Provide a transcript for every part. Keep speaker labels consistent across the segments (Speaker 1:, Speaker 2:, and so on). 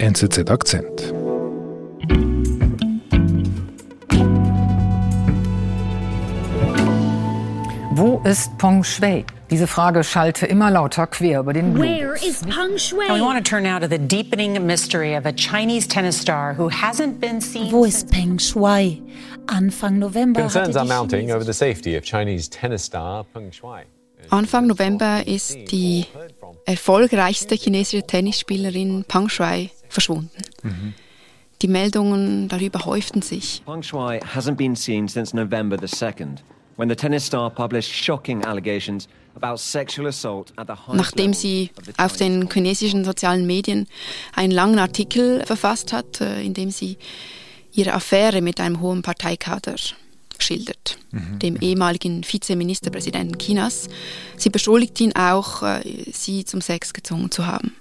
Speaker 1: NZZ Akzent.
Speaker 2: Wo ist Peng Shui? Diese Frage schallte immer lauter quer über den Globus.
Speaker 3: Where is Peng Shui?
Speaker 4: Now we want to turn now to the deepening mystery of a Chinese tennis star who hasn't been seen
Speaker 3: Wo ist Peng Shui? Anfang November
Speaker 5: Concerns
Speaker 3: hatte
Speaker 5: are
Speaker 3: die
Speaker 5: mounting
Speaker 3: Chinesen-
Speaker 5: over the safety of Chinese tennis star Peng Shuai.
Speaker 6: Anfang November ist die erfolgreichste chinesische Tennisspielerin Peng Shuai verschwunden. Die Meldungen darüber häuften sich.
Speaker 7: Peng Shuai hasn't been seen since November the 2nd, when the tennis star published shocking allegations about sexual assault at the highest
Speaker 6: Nachdem sie auf den chinesischen sozialen Medien einen langen Artikel verfasst hat, äh, in dem sie ihre Affäre mit einem hohen Parteikader schildert, dem ehemaligen Vizeministerpräsidenten Chinas. Sie beschuldigt ihn auch, äh, sie zum Sex gezwungen zu haben.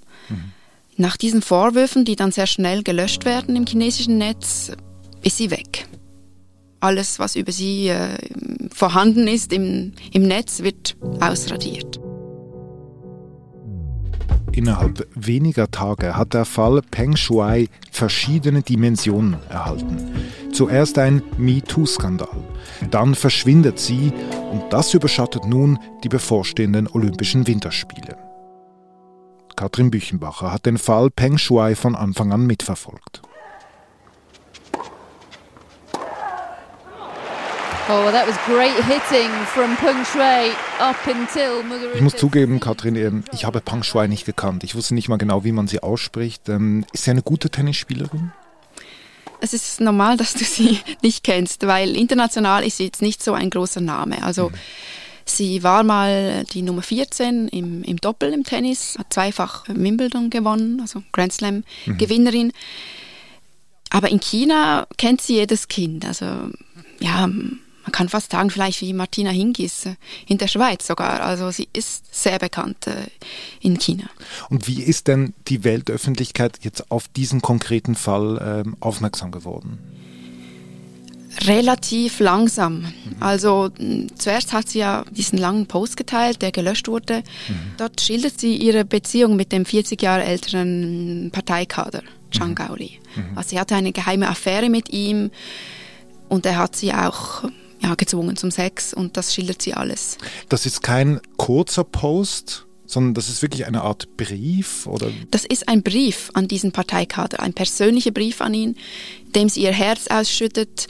Speaker 6: Nach diesen Vorwürfen, die dann sehr schnell gelöscht werden im chinesischen Netz, ist sie weg. Alles, was über sie äh, vorhanden ist im, im Netz, wird ausradiert.
Speaker 1: Innerhalb weniger Tage hat der Fall Peng Shuai verschiedene Dimensionen erhalten. Zuerst ein MeToo-Skandal. Dann verschwindet sie und das überschattet nun die bevorstehenden Olympischen Winterspiele. Katrin Büchenbacher hat den Fall Peng Shuai von Anfang an mitverfolgt.
Speaker 8: Oh, well, that was great hitting from Peng Shui up until Muguruza.
Speaker 1: Ich muss zugeben, Katrin, ähm, ich habe Peng Shuai nicht gekannt. Ich wusste nicht mal genau, wie man sie ausspricht. Ähm, Ist sie eine gute Tennisspielerin?
Speaker 6: Es ist normal, dass du sie nicht kennst, weil international ist sie jetzt nicht so ein großer Name. Also sie war mal die Nummer 14 im, im Doppel im Tennis, hat zweifach Wimbledon gewonnen, also Grand Slam Gewinnerin. Aber in China kennt sie jedes Kind. Also ja, man kann fast sagen, vielleicht wie Martina Hingis äh, in der Schweiz sogar. Also sie ist sehr bekannt äh, in China.
Speaker 1: Und wie ist denn die Weltöffentlichkeit jetzt auf diesen konkreten Fall ähm, aufmerksam geworden?
Speaker 6: Relativ langsam. Also mh, zuerst hat sie ja diesen langen Post geteilt, der gelöscht wurde. Dort schildert sie ihre Beziehung mit dem 40 Jahre älteren Parteikader, Zhang Gaoli. Also sie hatte eine geheime Affäre mit ihm und er hat sie auch ja, gezwungen zum Sex und das schildert sie alles.
Speaker 1: Das ist kein kurzer Post, sondern das ist wirklich eine Art Brief oder
Speaker 6: Das ist ein Brief an diesen Parteikader, ein persönlicher Brief an ihn, dem sie ihr Herz ausschüttet.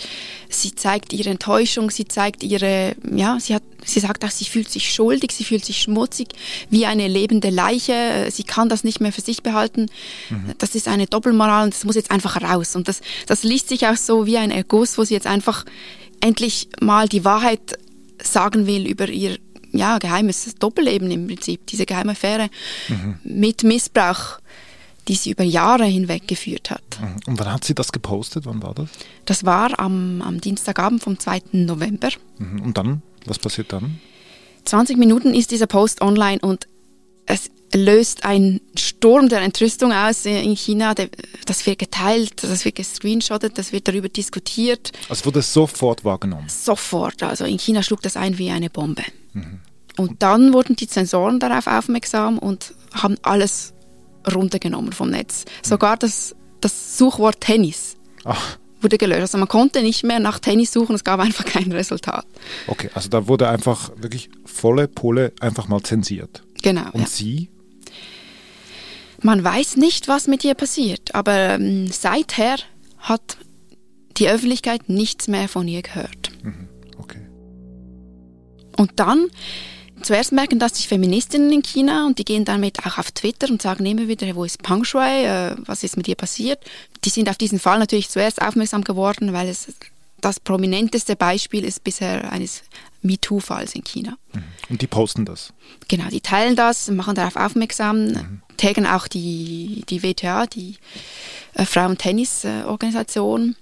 Speaker 6: Sie zeigt ihre Enttäuschung, sie zeigt ihre, ja, sie hat, sie sagt auch, sie fühlt sich schuldig, sie fühlt sich schmutzig, wie eine lebende Leiche. Sie kann das nicht mehr für sich behalten. Das ist eine Doppelmoral und das muss jetzt einfach raus. Und das, das liest sich auch so wie ein Erguss, wo sie jetzt einfach endlich mal die Wahrheit sagen will über ihr ja, geheimes Doppelleben im Prinzip, diese geheime Affäre mit Missbrauch, die sie über Jahre hinweg geführt hat.
Speaker 1: und wann hat sie das gepostet? Wann war das?
Speaker 6: Das war am, am Dienstagabend vom 2. November.
Speaker 1: Mhm. Und dann? Was passiert dann?
Speaker 6: 20 Minuten ist dieser Post online und es löst einen Sturm der Entrüstung aus in China. Das wird geteilt, das wird gescreenshottet, das wird darüber diskutiert.
Speaker 1: Also wurde es sofort wahrgenommen.
Speaker 6: Sofort. Also in China schlug das ein wie eine Bombe. Und dann wurden die Zensoren darauf aufmerksam und haben alles runtergenommen vom Netz. Sogar das, das Suchwort Tennis
Speaker 1: Ach,
Speaker 6: wurde gelöscht. Also man konnte nicht mehr nach Tennis suchen, es gab einfach kein Resultat.
Speaker 1: okay. Also da wurde einfach wirklich volle Pole einfach mal zensiert.
Speaker 6: Genau.
Speaker 1: Und
Speaker 6: Ja.
Speaker 1: sie?
Speaker 6: Man weiß nicht, was mit ihr passiert, aber ähm, seither hat die Öffentlichkeit nichts mehr von ihr gehört.
Speaker 1: Okay.
Speaker 6: Und dann, zuerst merken das die Feministinnen in China und die gehen damit auch auf Twitter und sagen immer wieder, wo ist Peng Shui, äh, was ist mit ihr passiert. Die sind auf diesen Fall natürlich zuerst aufmerksam geworden, weil es das prominenteste Beispiel ist bisher eines MeToo-Falls in China.
Speaker 1: Und die posten das.
Speaker 6: Genau, die teilen das, machen darauf aufmerksam, taggen auch die, die WTA, die äh, Frauen-Tennis-Organisation.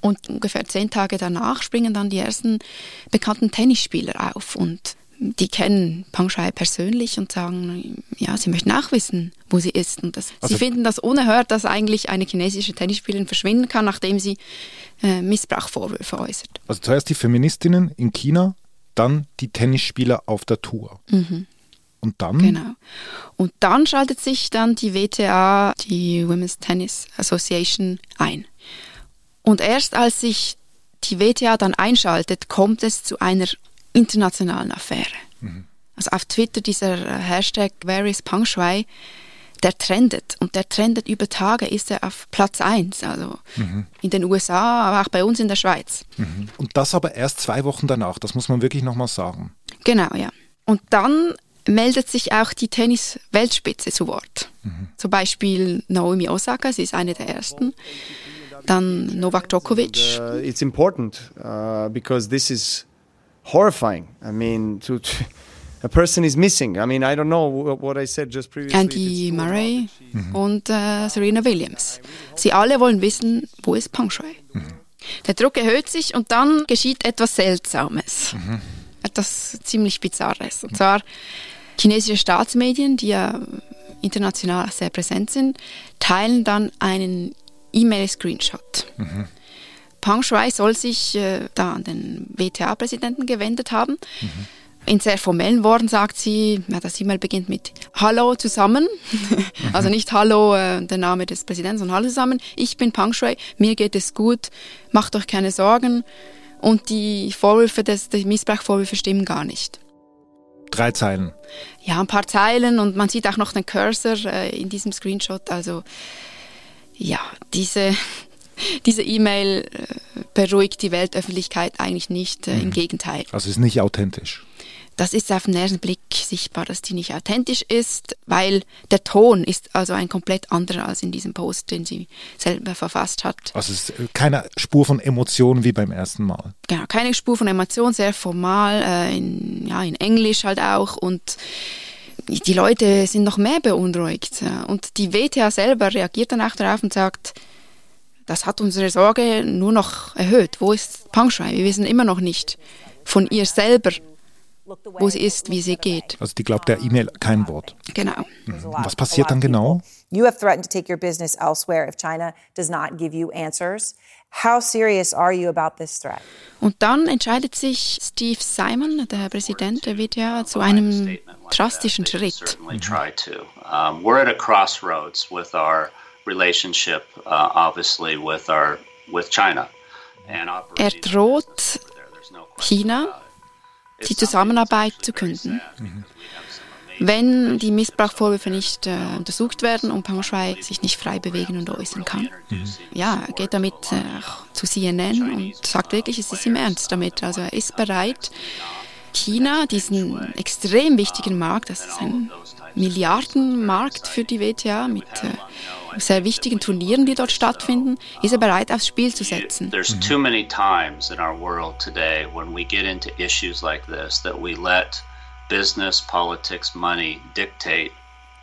Speaker 6: Und ungefähr zehn Tage danach springen dann die ersten bekannten Tennisspieler auf. Und die kennen Peng Shuai persönlich und sagen, ja, sie möchten auch wissen, wo sie ist. Und das,
Speaker 1: Also-
Speaker 6: sie finden das unerhört, dass eigentlich eine chinesische Tennisspielerin verschwinden kann, nachdem sie äh, Missbrauchvorwürfe äußert.
Speaker 1: Also zuerst die Feministinnen in China, dann die Tennisspieler auf der Tour. Und dann?
Speaker 6: Genau. Und dann schaltet sich dann die WTA, die Women's Tennis Association, ein. Und erst als sich die WTA dann einschaltet, kommt es zu einer internationalen Affäre. Mhm. Also auf Twitter dieser äh, Hashtag Where is Peng Shui, der trendet und der trendet über Tage, ist er auf Platz 1, also mhm. in den USA, aber auch bei uns in der Schweiz.
Speaker 1: Mhm. Und das aber erst zwei Wochen danach, das muss man wirklich nochmal sagen.
Speaker 6: Genau, ja. Und dann meldet sich auch die Tennis-Weltspitze zu Wort. Mhm. Zum Beispiel Naomi Osaka, sie ist eine der ersten. Dann Novak Djokovic.
Speaker 9: And, uh, it's important uh, because this is horrifying. I mean, to, to a person is missing. I mean, I don't know what I said just previously.
Speaker 6: Andy Murray mhm. und äh, Serena Williams. Sie alle wollen wissen, wo ist Peng Shui? Mhm. Der Druck erhöht sich und dann geschieht etwas Seltsames. Mhm. Etwas ziemlich Bizarres. Und zwar chinesische Staatsmedien, die ja international sehr präsent sind, teilen dann einen E-Mail-Screenshot. Peng Shui soll sich äh, da an den WTA-Präsidenten gewendet haben. Mhm in sehr formellen Worten sagt sie, ja, das E-Mail beginnt mit Hallo zusammen. also nicht Hallo, äh, der Name des Präsidenten, sondern Hallo zusammen. Ich bin Pang Shui, mir geht es gut, macht euch keine Sorgen. Und die Vorwürfe, des, die Missbrauchvorwürfe stimmen gar nicht.
Speaker 1: Drei Zeilen.
Speaker 6: Ja, ein paar Zeilen und man sieht auch noch den Cursor äh, in diesem Screenshot. Also ja, diese diese E-Mail äh, beruhigt die Weltöffentlichkeit eigentlich nicht, äh, im mhm. Gegenteil.
Speaker 1: Also ist nicht authentisch
Speaker 6: das ist auf den ersten Blick sichtbar, dass die nicht authentisch ist, weil der Ton ist also ein komplett anderer als in diesem Post, den sie selber verfasst hat.
Speaker 1: Also es ist keine Spur von Emotionen wie beim ersten Mal.
Speaker 6: Genau, keine Spur von Emotion, sehr formal, äh, in, ja, in Englisch halt auch und die Leute sind noch mehr beunruhigt. Und die WTA selber reagiert dann auch darauf und sagt, das hat unsere Sorge nur noch erhöht. Wo ist Pangshai? Wir wissen immer noch nicht von ihr selber, wo sie ist, wie sie geht.
Speaker 1: Also die glaubt der E-Mail kein Wort.
Speaker 6: Genau.
Speaker 1: Mhm. Was passiert dann genau?
Speaker 10: You have threatened to take your business elsewhere if China does not give you answers. How serious are you about this threat?
Speaker 6: Und dann entscheidet sich Steve Simon, der Präsident der WTA, zu einem drastischen Schritt.
Speaker 11: Um, relationship, uh, obviously, with our with China.
Speaker 6: Er droht China die Zusammenarbeit zu künden. Wenn die Missbrauchsvorwürfe nicht äh, untersucht werden und Peng Shui sich nicht frei bewegen und äußern kann. Mhm. Ja, er geht damit äh, zu CNN und sagt wirklich, es ist ihm ernst damit. Also er ist bereit, China, diesen extrem wichtigen Markt, das ist ein Milliardenmarkt für die WTA mit äh, sehr wichtigen Turnieren, die dort stattfinden, ist er bereit aufs Spiel zu setzen. There's too many times in our world today when we get into issues like this that we let business, politics, money dictate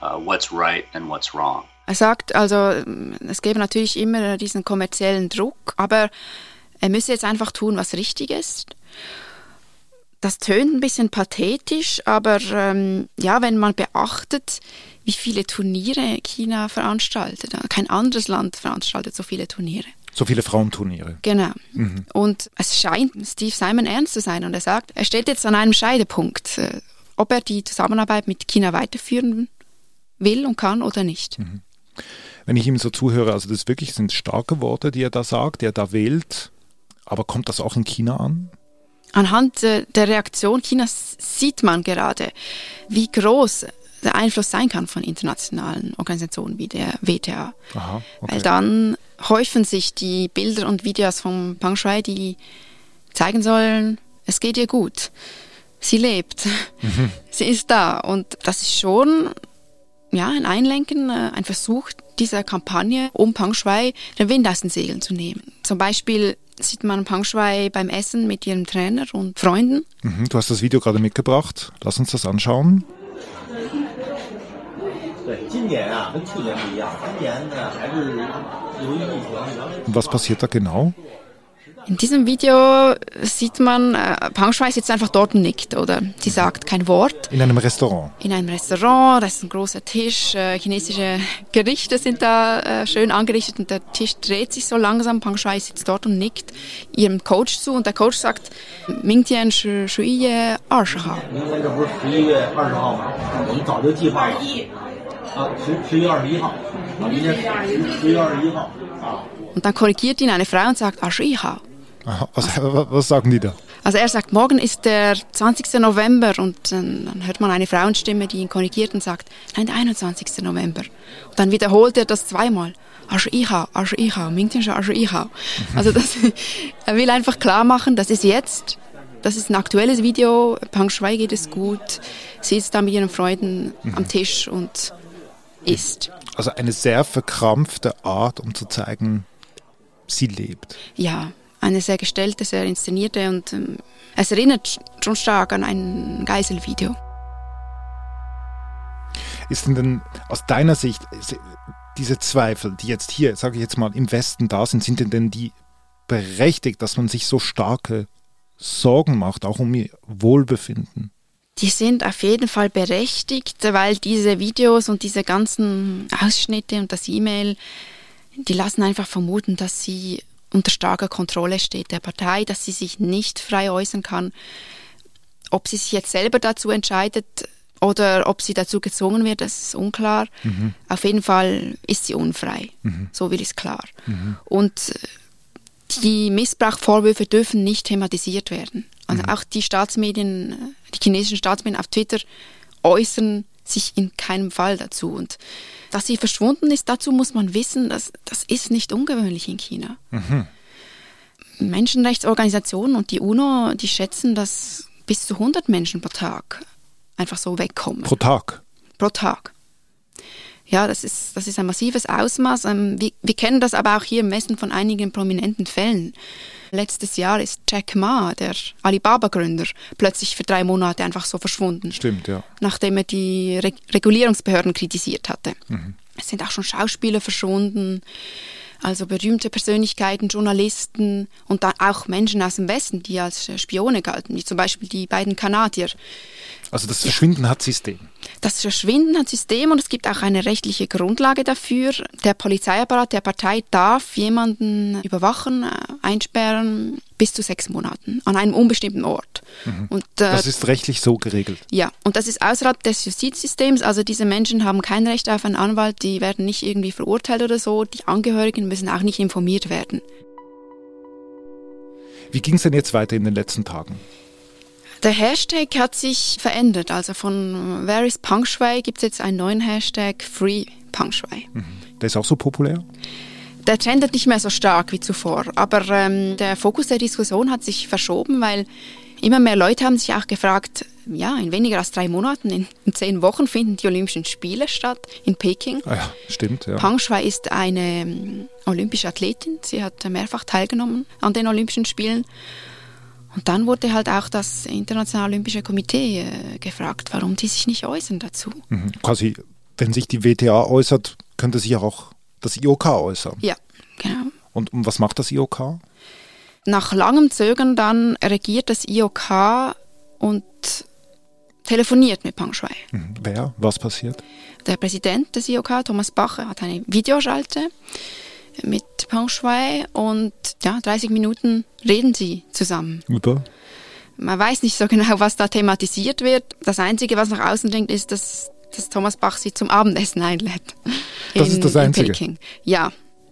Speaker 6: uh, what's right and what's wrong. Er sagt also, es gäbe natürlich immer diesen kommerziellen Druck, aber er müsse jetzt einfach tun, was richtig ist das tönt ein bisschen pathetisch, aber ähm, ja, wenn man beachtet, wie viele Turniere China veranstaltet, kein anderes Land veranstaltet so viele Turniere.
Speaker 1: So viele Frauenturniere.
Speaker 6: Genau. Mhm. Und es scheint Steve Simon ernst zu sein und er sagt, er steht jetzt an einem Scheidepunkt, äh, ob er die Zusammenarbeit mit China weiterführen will und kann oder nicht. Mhm.
Speaker 1: Wenn ich ihm so zuhöre, also das wirklich sind starke Worte, die er da sagt, die er da wählt, aber kommt das auch in China an?
Speaker 6: Anhand der Reaktion Chinas sieht man gerade, wie groß der Einfluss sein kann von internationalen Organisationen wie der WTA. Aha, okay. Weil dann häufen sich die Bilder und Videos von Pang Shui, die zeigen sollen, es geht ihr gut. Sie lebt. Mhm. Sie ist da. Und das ist schon ja, ein Einlenken, äh, ein Versuch dieser Kampagne, um Pang Shui den Wind aus den Segeln zu nehmen. Zum Beispiel sieht man Pang Shui beim Essen mit ihrem Trainer und Freunden.
Speaker 1: Mhm, du hast das Video gerade mitgebracht. Lass uns das anschauen. Was passiert da genau?
Speaker 6: In diesem Video sieht man, äh, Pang Shui sitzt einfach dort und nickt, oder? Sie sagt kein Wort.
Speaker 1: In einem Restaurant.
Speaker 6: In einem Restaurant, da ist ein großer Tisch, äh, chinesische Gerichte sind da äh, schön angerichtet und der Tisch dreht sich so langsam. Pang Shui sitzt dort und nickt ihrem Coach zu und der Coach sagt, Ming Tian Shui Ye
Speaker 12: Arshaha.
Speaker 6: Und dann korrigiert ihn eine Frau und sagt, Arshiha.
Speaker 1: Aha, was, was sagen die da?
Speaker 6: Also er sagt, morgen ist der 20. November und dann, hört man eine Frauenstimme, die ihn korrigiert und sagt, nein, der 21. November. Und dann wiederholt er das zweimal. Also ich habe, also ich habe, also. Also das, er will einfach klar machen, das ist jetzt, das ist ein aktuelles Video, Pang Shui geht es gut, sie ist da mit ihren Freunden am Tisch und isst.
Speaker 1: Also eine sehr verkrampfte Art, um zu zeigen, sie lebt.
Speaker 6: Ja, eine sehr gestellte, sehr inszenierte und ähm, es erinnert schon stark an ein Geiselvideo.
Speaker 1: Ist denn, denn aus deiner Sicht diese Zweifel, die jetzt hier, sage ich jetzt mal, im Westen da sind, sind denn, denn die berechtigt, dass man sich so starke Sorgen macht, auch um ihr Wohlbefinden?
Speaker 6: Die sind auf jeden Fall berechtigt, weil diese Videos und diese ganzen Ausschnitte und das E-Mail, die lassen einfach vermuten, dass sie unter starker Kontrolle steht der Partei, dass sie sich nicht frei äußern kann. Ob sie sich jetzt selber dazu entscheidet oder ob sie dazu gezwungen wird, das ist unklar. Mhm. Auf jeden Fall ist sie unfrei. Mhm. So will ich es klar. Mhm. Und die Missbrauchvorwürfe dürfen nicht thematisiert werden. Also auch die Staatsmedien, die chinesischen Staatsmedien auf Twitter äußern sich in keinem Fall dazu. Und dass sie verschwunden ist, dazu muss man wissen, dass das ist nicht ungewöhnlich in China. Mhm. Menschenrechtsorganisationen und die UNO, die schätzen, dass bis zu 100 Menschen pro Tag einfach so wegkommen.
Speaker 1: Pro Tag?
Speaker 6: Pro Tag. Ja, das ist, das ist ein massives Ausmaß. Wir, wir kennen das aber auch hier im Westen von einigen prominenten Fällen. Letztes Jahr ist Jack Ma, der Alibaba-Gründer, plötzlich für drei Monate einfach so verschwunden.
Speaker 1: Stimmt, ja.
Speaker 6: Nachdem er die Re Regulierungsbehörden kritisiert hatte. Mhm. Es sind auch schon Schauspieler verschwunden, also berühmte Persönlichkeiten, Journalisten und dann auch Menschen aus dem Westen, die als Spione galten, wie zum Beispiel die beiden Kanadier.
Speaker 1: Also das Verschwinden ja. hat System.
Speaker 6: Das Verschwinden hat System und es gibt auch eine rechtliche Grundlage dafür. Der Polizeiapparat der Partei darf jemanden überwachen, einsperren bis zu sechs Monaten an einem unbestimmten Ort.
Speaker 1: Mhm. Und, äh, das ist rechtlich so geregelt.
Speaker 6: Ja, und das ist außerhalb des Justizsystems. Also diese Menschen haben kein Recht auf einen Anwalt, die werden nicht irgendwie verurteilt oder so. Die Angehörigen müssen auch nicht informiert werden.
Speaker 1: Wie ging es denn jetzt weiter in den letzten Tagen?
Speaker 6: Der Hashtag hat sich verändert. Also von Where is Pang Shui gibt es jetzt einen neuen Hashtag Free Pang Shui.
Speaker 1: Mhm. Der ist auch so populär?
Speaker 6: Der trendet nicht mehr so stark wie zuvor. Aber ähm, der Fokus der Diskussion hat sich verschoben, weil immer mehr Leute haben sich auch gefragt, ja, in weniger als drei Monaten, in, in zehn Wochen finden die Olympischen Spiele statt in Peking.
Speaker 1: Ah ja, stimmt, ja.
Speaker 6: Pang Shui ist eine ähm, olympische Athletin. Sie hat mehrfach teilgenommen an den Olympischen Spielen. Und dann wurde halt auch das Internationale Olympische Komitee äh, gefragt, warum die sich nicht äußern dazu.
Speaker 1: Mhm. Quasi, wenn sich die WTA äußert, könnte sich auch das IOK äußern.
Speaker 6: Ja, genau.
Speaker 1: Und, und was macht das IOK?
Speaker 6: Nach langem Zögern dann regiert das IOK und telefoniert mit Pang Shui.
Speaker 1: Mhm. Wer? Was passiert?
Speaker 6: Der Präsident des IOK, Thomas Bache, hat eine Videoschalte mit Peng Shui und ja, 30 Minuten reden sie zusammen.
Speaker 1: Über?
Speaker 6: Man weiß nicht so genau, was da thematisiert wird. Das Einzige, was nach außen dringt, ist, dass, dass Thomas Bach sie zum Abendessen einlädt.
Speaker 1: Das in, ist das Einzige?
Speaker 6: Ja.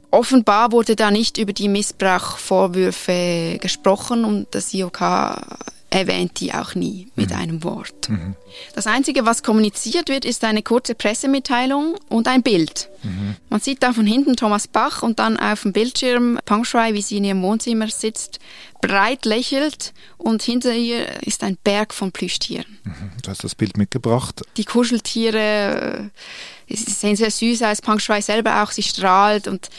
Speaker 6: Offenbar wurde da nicht über die Missbrauchvorwürfe gesprochen und das IOK erwähnt die auch nie mit mhm. einem Wort. Mhm. Das Einzige, was kommuniziert wird, ist eine kurze Pressemitteilung und ein Bild. Mhm. Man sieht da von hinten Thomas Bach und dann auf dem Bildschirm Pang Shui, wie sie in ihrem Wohnzimmer sitzt, breit lächelt und hinter ihr ist ein Berg von Plüschtieren.
Speaker 1: Du hast das Bild mitgebracht.
Speaker 6: Die Kuscheltiere äh, sehen sehr süß aus, Pang Shui selber auch, sie strahlt und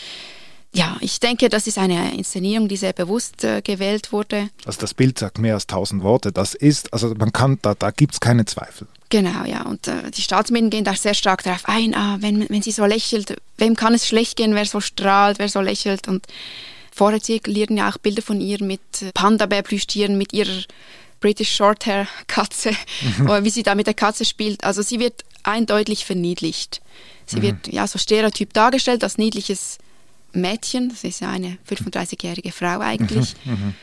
Speaker 6: ja, ich denke, das ist eine Inszenierung, die sehr bewusst äh, gewählt wurde.
Speaker 1: Also das Bild sagt mehr als tausend Worte. Das ist, also man kann, da, da gibt es keine Zweifel.
Speaker 6: Genau, ja. Und äh, die Staatsmedien gehen da sehr stark darauf ein, ah, wenn, wenn sie so lächelt, wem kann es schlecht gehen, wer so strahlt, wer so lächelt. Und Vorher zirkulieren ja auch Bilder von ihr mit Panda-Bär-Plüschtieren, mit ihrer British Shorthair-Katze, mhm. wie sie da mit der Katze spielt. Also sie wird eindeutig verniedlicht. Sie mhm. wird ja so stereotyp dargestellt als niedliches Mädchen. Das ist ja eine 35-jährige Frau eigentlich. Mhm. mhm.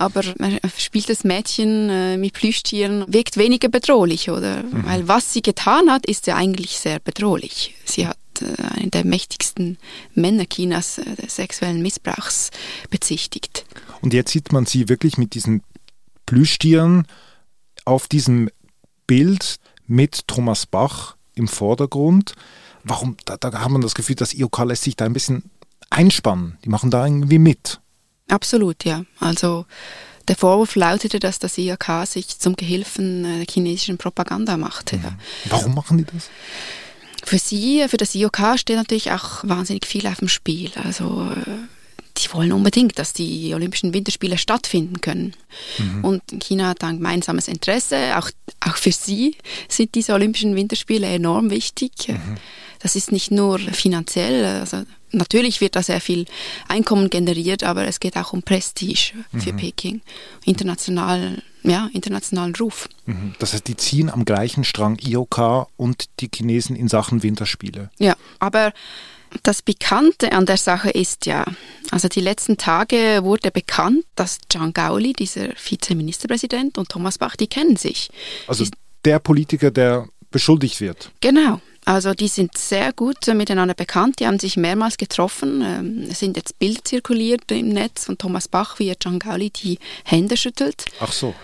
Speaker 6: Aber man spielt das Mädchen äh, mit Plüschtieren, wirkt weniger bedrohlich, oder? Mhm. Weil was sie getan hat, ist ja eigentlich sehr bedrohlich. Sie hat äh, einen der mächtigsten Männer Chinas äh, des sexuellen Missbrauchs bezichtigt.
Speaker 1: Und jetzt sieht man sie wirklich mit diesen Plüschtieren auf diesem Bild mit Thomas Bach im Vordergrund. Warum? Da, da hat man das Gefühl, dass IOK lässt sich da ein bisschen einspannen. Die machen da irgendwie mit.
Speaker 6: Absolut, ja. Also der Vorwurf lautete, dass das IOK sich zum Gehilfen der chinesischen Propaganda machte. Mhm.
Speaker 1: Warum machen die das?
Speaker 6: Für sie, für das IOK steht natürlich auch wahnsinnig viel auf dem Spiel. Also die wollen unbedingt, dass die Olympischen Winterspiele stattfinden können. Mhm. Und China hat ein gemeinsames Interesse. Auch, auch für sie sind diese Olympischen Winterspiele enorm wichtig. Mhm. Das ist nicht nur finanziell, also natürlich wird da sehr viel Einkommen generiert, aber es geht auch um Prestige für mhm. Peking. International, ja, internationalen Ruf.
Speaker 1: Mhm. Das heißt, die ziehen am gleichen Strang IOK und die Chinesen in Sachen Winterspiele.
Speaker 6: Ja, aber das Bekannte an der Sache ist ja, also die letzten Tage wurde bekannt, dass Zhang Gaoli, dieser Vizeministerpräsident, und Thomas Bach, die kennen sich.
Speaker 1: Also der Politiker, der beschuldigt wird.
Speaker 6: Genau. Also die sind sehr gut miteinander bekannt, die haben sich mehrmals getroffen. Ähm, es sind jetzt Bilder zirkuliert im Netz von Thomas Bach, wie er Zhang Gaoli die Hände schüttelt.
Speaker 1: Ach so.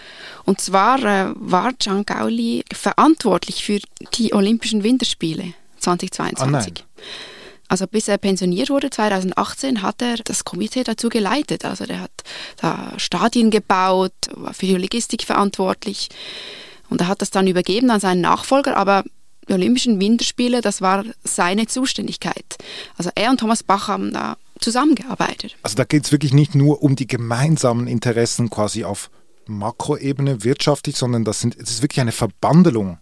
Speaker 6: Und zwar äh, war Zhang Gaoli verantwortlich für die Olympischen Winterspiele 2022. Ah. Also bis er pensioniert wurde 2018 hat er das Komitee dazu geleitet. Also der hat da Stadien gebaut, war für die Logistik verantwortlich und er hat das dann übergeben an seinen Nachfolger, aber Olympischen Winterspiele, das war seine Zuständigkeit. Also er und Thomas Bach haben da zusammengearbeitet.
Speaker 1: Also da geht es wirklich nicht nur um die gemeinsamen Interessen quasi auf Makroebene wirtschaftlich, sondern das, sind, das ist wirklich eine Verbandelung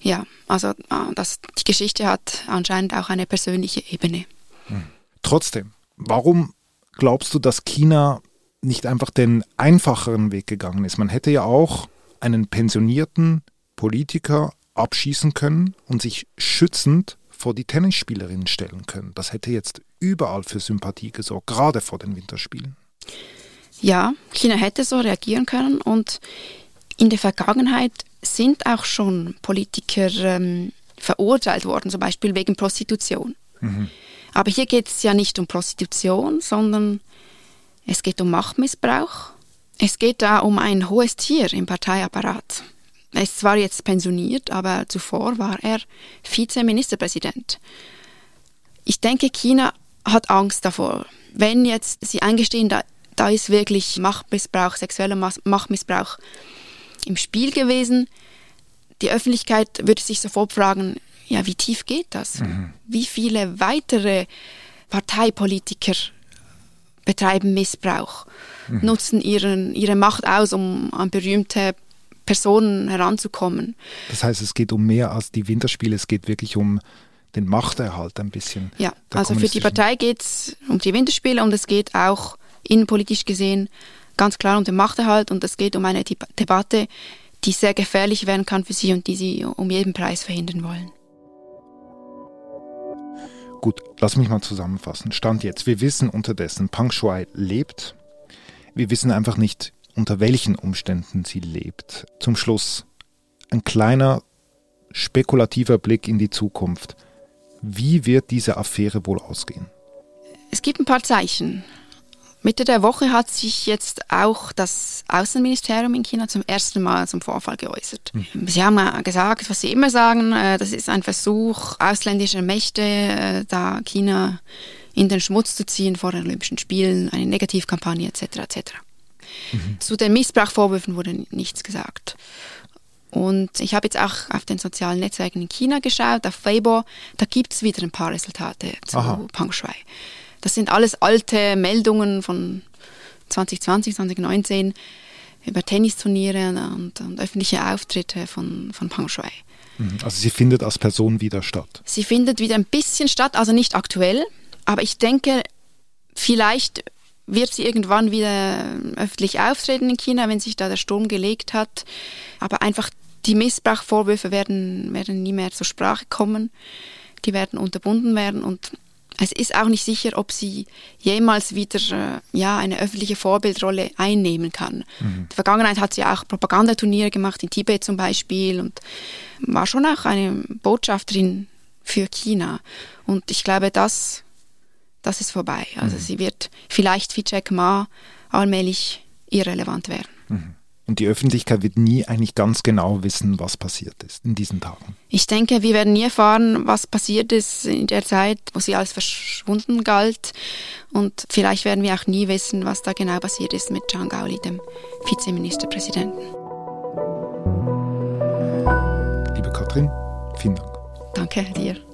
Speaker 6: ja, also äh, das, die Geschichte hat anscheinend auch eine persönliche Ebene.
Speaker 1: Hm. Trotzdem, warum glaubst du, dass China nicht einfach den einfacheren Weg gegangen ist? Man hätte ja auch einen pensionierten Politiker abschießen können und sich schützend vor die Tennisspielerinnen stellen können. Das hätte jetzt überall für Sympathie gesorgt, gerade vor den Winterspielen.
Speaker 6: Ja, China hätte so reagieren können und in der Vergangenheit sind auch schon Politiker ähm, verurteilt worden, zum Beispiel wegen Prostitution. Mhm. Aber hier geht es ja nicht um Prostitution, sondern es geht um Machtmissbrauch. Es geht da um ein hohes Tier im Parteiapparat. Er ist zwar jetzt pensioniert, aber zuvor war er Vizeministerpräsident. Ich denke, China hat Angst davor. Wenn jetzt sie eingestehen, da, da ist wirklich Machtmissbrauch, sexueller Machtmissbrauch im Spiel gewesen. Die Öffentlichkeit würde sich sofort fragen, ja, wie tief geht das? Mhm. Wie viele weitere Parteipolitiker betreiben Missbrauch, mhm. nutzen ihren, ihre Macht aus, um an berühmte Personen heranzukommen.
Speaker 1: Das heißt, es geht um mehr als die Winterspiele, es geht wirklich um den Machterhalt ein bisschen.
Speaker 6: Ja, also für die Partei geht es um die Winterspiele und es geht auch innenpolitisch gesehen ganz klar um den Machterhalt und es geht um eine Debatte, die sehr gefährlich werden kann für sie und die sie um jeden Preis verhindern wollen.
Speaker 1: Gut, lass mich mal zusammenfassen. Stand jetzt. Wir wissen unterdessen, Pang Shuai lebt. Wir wissen einfach nicht, unter welchen Umständen sie lebt. Zum Schluss ein kleiner spekulativer Blick in die Zukunft. Wie wird diese Affäre wohl ausgehen?
Speaker 6: Es gibt ein paar Zeichen. Mitte der Woche hat sich jetzt auch das Außenministerium in China zum ersten Mal zum Vorfall geäußert. Mhm. Sie haben gesagt, was sie immer sagen, äh, das ist ein Versuch ausländischer Mächte, äh, da China in den Schmutz zu ziehen vor den Olympischen Spielen, eine Negativkampagne etc. etc. Mhm. Zu den Missbrauchvorwürfen wurde nichts gesagt. Und ich habe jetzt auch auf den sozialen Netzwerken in China geschaut, auf Weibo, da gibt es wieder ein paar Resultate zu Aha. Pang Shui. Das sind alles alte Meldungen von 2020, 2019 über Tennisturniere und, und öffentliche Auftritte von, von Pang Shui.
Speaker 1: Mhm. Also sie findet als Person wieder statt?
Speaker 6: Sie findet wieder ein bisschen statt, also nicht aktuell, aber ich denke, vielleicht wird sie irgendwann wieder öffentlich auftreten in China, wenn sich da der Sturm gelegt hat. Aber einfach die Missbrauchvorwürfe werden, werden nie mehr zur Sprache kommen. Die werden unterbunden werden und es ist auch nicht sicher, ob sie jemals wieder äh, ja, eine öffentliche Vorbildrolle einnehmen kann. Mhm. In der Vergangenheit hat sie auch Propagandaturniere gemacht, in Tibet zum Beispiel, und war schon auch eine Botschafterin für China. Und ich glaube, das, das ist vorbei. Also mhm. sie wird vielleicht wie Jack Ma allmählich irrelevant werden.
Speaker 1: Mhm. Und die Öffentlichkeit wird nie eigentlich ganz genau wissen, was passiert ist in diesen Tagen.
Speaker 6: Ich denke, wir werden nie erfahren, was passiert ist in der Zeit, wo sie als verschwunden galt. Und vielleicht werden wir auch nie wissen, was da genau passiert ist mit Zhang Gaoli, dem Vizeministerpräsidenten.
Speaker 1: Liebe Katrin, vielen Dank.
Speaker 6: Danke dir.